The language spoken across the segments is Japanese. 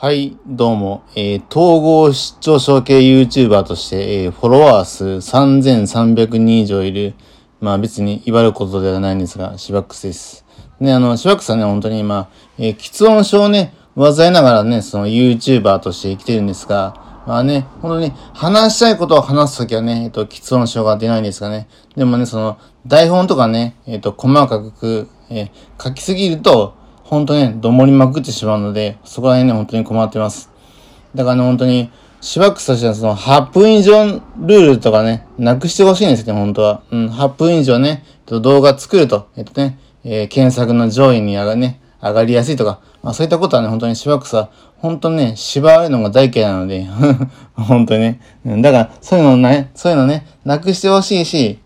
はい、どうも、えー、統合失調症系 YouTuber として、えー、フォロワー数3300人以上いる、まあ別に威張ることではないんですが、シバックスです。ね、あの、シバックスはね、本当に今、えー、喫音症をね、患いながらね、その YouTuber として生きてるんですが、まあね、本当に話したいことを話すときはね、えっ、と、喫音症が出ないんですがね。でもね、その、台本とかね、えっ、と、細かく、え書きすぎると、本当ね、どもりまくってしまうので、そこら辺ね、本当に困ってます。だからね、本当に、しばくとしてはその8分以上ルールとかね、なくしてほしいんですね、本当は。うん、8分以上ね、動画作ると、えっとね、えー、検索の上位に上がね、上がりやすいとか、まあそういったことはね、本当にしばくさ、本当にね、縛られるのが大嫌いなので、本当にね。だから、そういうのね、そういうのね、なくしてほしいし、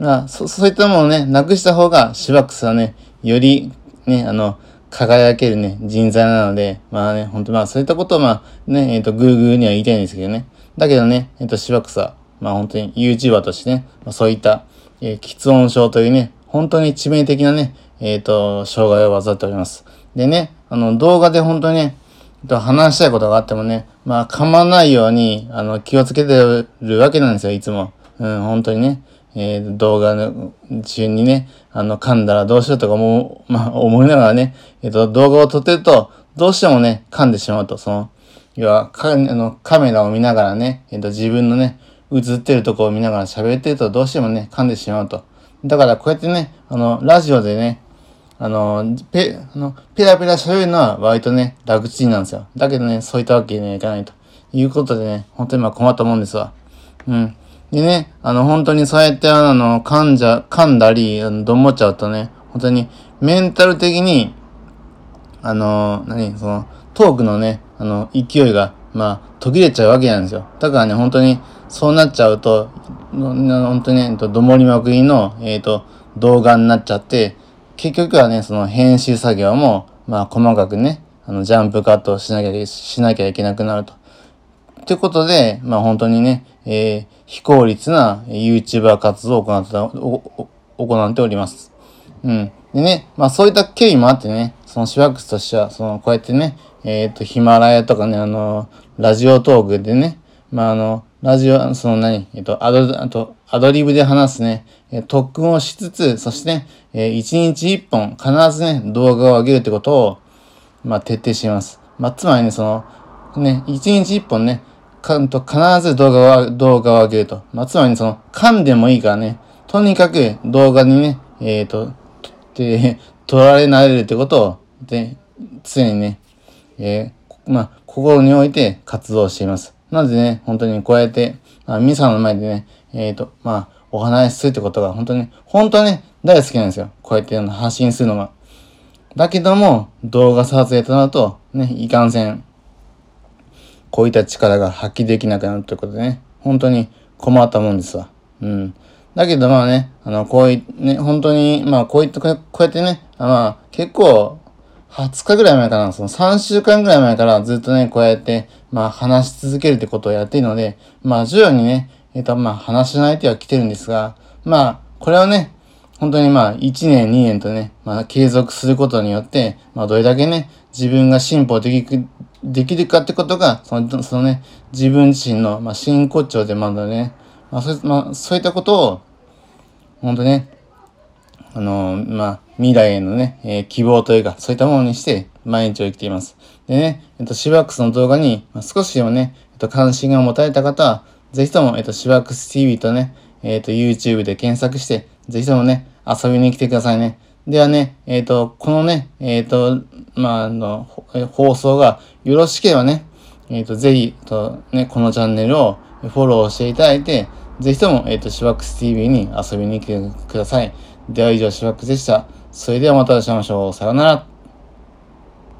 まあ、そ、そういったものをね、なくした方が、しばくさね、より、ね、あの、輝けるね、人材なので、まあね、ほんとまあそういったことをまあね、えっ、ー、と、グーグーには言いたいんですけどね。だけどね、えっ、ー、と、しばくさ、まあ本当に YouTuber としてね、まあ、そういった、えー、喫音症というね、本当に致命的なね、えっ、ー、と、障害を患っております。でね、あの、動画で本当にね、えっと話したいことがあってもね、まあ、噛まないように、あの、気をつけてるわけなんですよ、いつも。うん、本当にね。えー、動画の中にね、あの、噛んだらどうしようとか思う、まあ、思いながらね、えっ、ー、と、動画を撮ってると、どうしてもね、噛んでしまうと、その、要は、か、あの、カメラを見ながらね、えっ、ー、と、自分のね、映ってるとこを見ながら喋ってると、どうしてもね、噛んでしまうと。だから、こうやってね、あの、ラジオでね、あの、ペ、あの、ペラペラ喋るのは割とね、楽ちんなんですよ。だけどね、そういったわけにはいかないと。いうことでね、本当にまあ困ったもんですわ。うん。でね、あの、本当にそうやって、あの、噛んじゃ、噛んだり、あの、どもっちゃうとね、本当に、メンタル的に、あの、何、その、トークのね、あの、勢いが、まあ、途切れちゃうわけなんですよ。だからね、本当に、そうなっちゃうと、本当にね、どもりまくりの、えっ、ー、と、動画になっちゃって、結局はね、その編集作業も、まあ、細かくね、あの、ジャンプカットをしなきゃ、しなきゃいけなくなると。ということで、まあ本当にね、えー、非効率な YouTuber 活動を行ってお行っております。うん。でね、まあそういった経緯もあってね、そのシワックスとしては、その、こうやってね、えっ、ー、と、ヒマラヤとかね、あの、ラジオトークでね、まああの、ラジオ、その何、えっ、ー、と、アド、あと、アドリブで話すね、え、特訓をしつつ、そしてね、えー、1日1本必ずね、動画を上げるってことを、まあ徹底しています。まあつまりね、その、ね、1日1本ね、かんと必ず動画は、動画を上げると。まあ、つまりその、噛んでもいいからね、とにかく動画にね、えっ、ー、と、で、取られ慣れるってことを、で、常にね、えー、まあ、心において活動しています。なのでね、本当にこうやって、まあ、皆さんの前でね、えっ、ー、と、まあ、お話しするってことが本当に、本当にね、大好きなんですよ。こうやって発信するのが。だけども、動画撮影となると、ね、いかんせん、こういった力が発揮できなくなるということでね、本当に困ったもんですわ。うん。だけどまあね、あの、こういね、本当に、まあこういった、こうやってね、まあ結構、20日ぐらい前かな、その3週間ぐらい前からずっとね、こうやって、まあ話し続けるってことをやっているので、まあ徐々にね、えっ、ー、とまあ話しない手は来てるんですが、まあこれをね、本当にまあ1年2年とね、まあ継続することによって、まあどれだけね、自分が進歩できできるかってことが、その、そのね、自分自身の、まあ、真骨頂でまだね、まあ、そうまあ、そういったことを、本当ね、あのまあ、未来へのね、えー、希望というか、そういったものにして、毎日を生きています。でね、えっと、シバックスの動画に、まあ、少しでもね、えっと、関心が持たれた方は、ぜひとも、えっと、シバックス TV とね、えっと、YouTube で検索して、ぜひともね、遊びに来てくださいね。ではね、えっ、と、このね、えっ、と、まあ、あの、放送がよろしければね、えっ、ー、と、ぜひ、と、ね、このチャンネルをフォローしていただいて、ぜひとも、えっ、と、シワックス TV に遊びに来てください。では以上、シワックスでした。それではまたお会いしましょう。さよなら。